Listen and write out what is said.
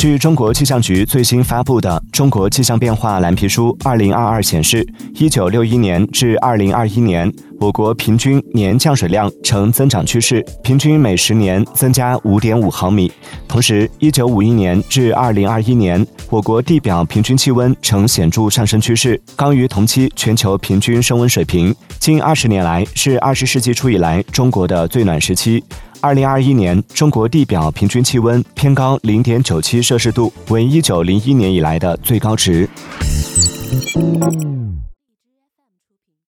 据中国气象局最新发布的《中国气象变化蓝皮书（二零二二）》显示，一九六一年至二零二一年，我国平均年降水量呈增长趋势，平均每十年增加五点五毫米。同时，一九五一年至二零二一年，我国地表平均气温呈显著上升趋势，高于同期全球平均升温水平。近二十年来，是二十世纪初以来中国的最暖时期。二零二一年，中国地表平均气温偏高零点九七摄氏度，为一九零一年以来的最高值。